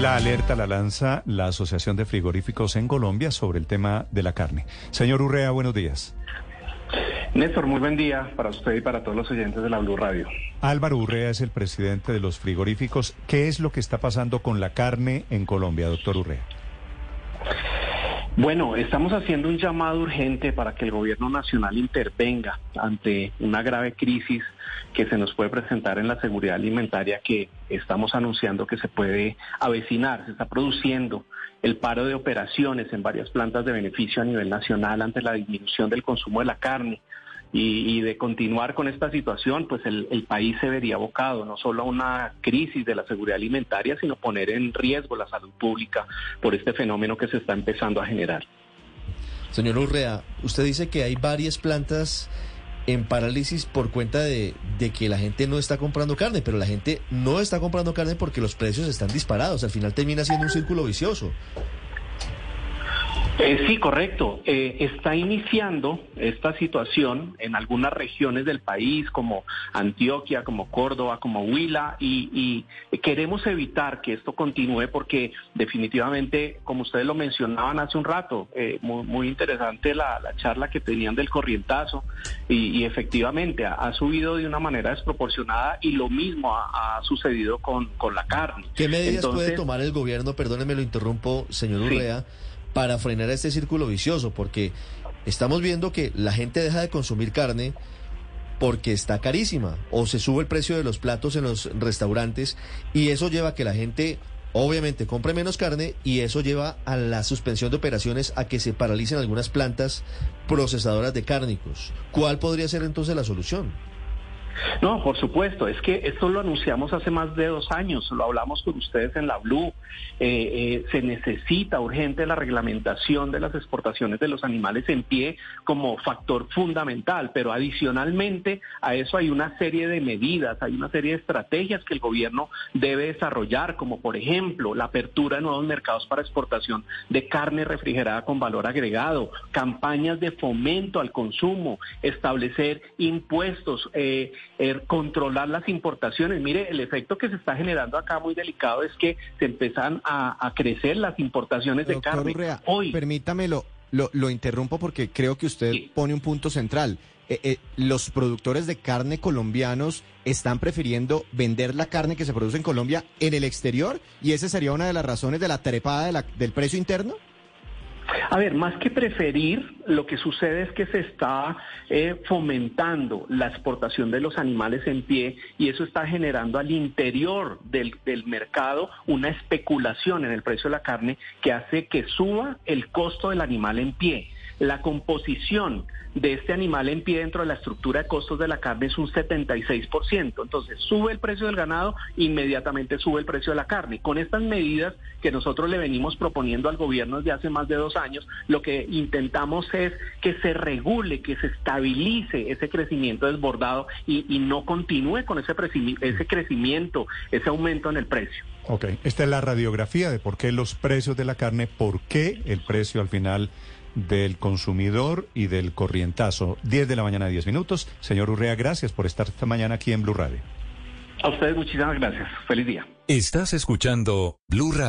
La alerta la lanza la Asociación de Frigoríficos en Colombia sobre el tema de la carne. Señor Urrea, buenos días. Néstor, muy buen día para usted y para todos los oyentes de la Blue Radio. Álvaro Urrea es el presidente de los frigoríficos. ¿Qué es lo que está pasando con la carne en Colombia, doctor Urrea? Bueno, estamos haciendo un llamado urgente para que el gobierno nacional intervenga ante una grave crisis que se nos puede presentar en la seguridad alimentaria que estamos anunciando que se puede avecinar. Se está produciendo el paro de operaciones en varias plantas de beneficio a nivel nacional ante la disminución del consumo de la carne. Y, de continuar con esta situación, pues el, el, país se vería abocado no solo a una crisis de la seguridad alimentaria, sino poner en riesgo la salud pública por este fenómeno que se está empezando a generar. Señor Urrea, usted dice que hay varias plantas en parálisis por cuenta de, de, que la gente no está comprando carne, pero la gente no está comprando carne porque los precios están disparados. Al final termina siendo un círculo vicioso. Eh, sí, correcto. Eh, está iniciando esta situación en algunas regiones del país, como Antioquia, como Córdoba, como Huila, y, queremos evitar que esto continúe porque definitivamente, como ustedes lo mencionaban hace un rato, eh, muy, interesante la, charla que tenían del corrientazo, y, efectivamente ha, subido de una manera desproporcionada y lo mismo ha, sucedido con, la carne. ¿Qué medidas puede tomar el gobierno? Perdóneme, lo interrumpo, señor Urrea para frenar este círculo vicioso, porque estamos viendo que la gente deja de consumir carne porque está carísima o se sube el precio de los platos en los restaurantes y eso lleva a que la gente obviamente compre menos carne y eso lleva a la suspensión de operaciones a que se paralicen algunas plantas procesadoras de cárnicos. ¿Cuál podría ser entonces la solución? No, por supuesto, es que esto lo anunciamos hace más de dos años, lo hablamos con ustedes en la Blue. Eh, eh, se necesita urgente la reglamentación de las exportaciones de los animales en pie como factor fundamental, pero adicionalmente a eso hay una serie de medidas, hay una serie de estrategias que el gobierno debe desarrollar, como por ejemplo la apertura de nuevos mercados para exportación de carne refrigerada con valor agregado, campañas de fomento al consumo, establecer impuestos. Eh, Er, controlar las importaciones. Mire, el efecto que se está generando acá muy delicado es que se empiezan a, crecer las importaciones de carne. Hoy, permítamelo, lo, lo, interrumpo porque creo que usted pone un punto central. Eh, eh, los productores de carne colombianos están prefiriendo vender la carne que se produce en Colombia en el exterior y esa sería una de las razones de la trepada del precio interno. A ver, más que preferir, lo que sucede es que se está eh, fomentando la exportación de los animales en pie y eso está generando al interior del, del mercado una especulación en el precio de la carne que hace que suba el costo del animal en pie. La composición de este animal en pie dentro de la estructura de costos de la carne es un 76%. Entonces sube el precio del ganado, inmediatamente sube el precio de la carne. Con estas medidas que nosotros le venimos proponiendo al gobierno desde hace más de dos años, lo que intentamos es que se regule, que se estabilice ese crecimiento desbordado y, no continúe con ese, ese crecimiento, ese aumento en el precio. Ok, esta es la radiografía de por qué los precios de la carne, por qué el precio al final del consumidor y del corrientazo. 10 de la mañana, 10 minutos. Señor Urrea, gracias por estar esta mañana aquí en Blue Radio. A ustedes muchísimas gracias. Feliz día. Estás escuchando Blue Radio.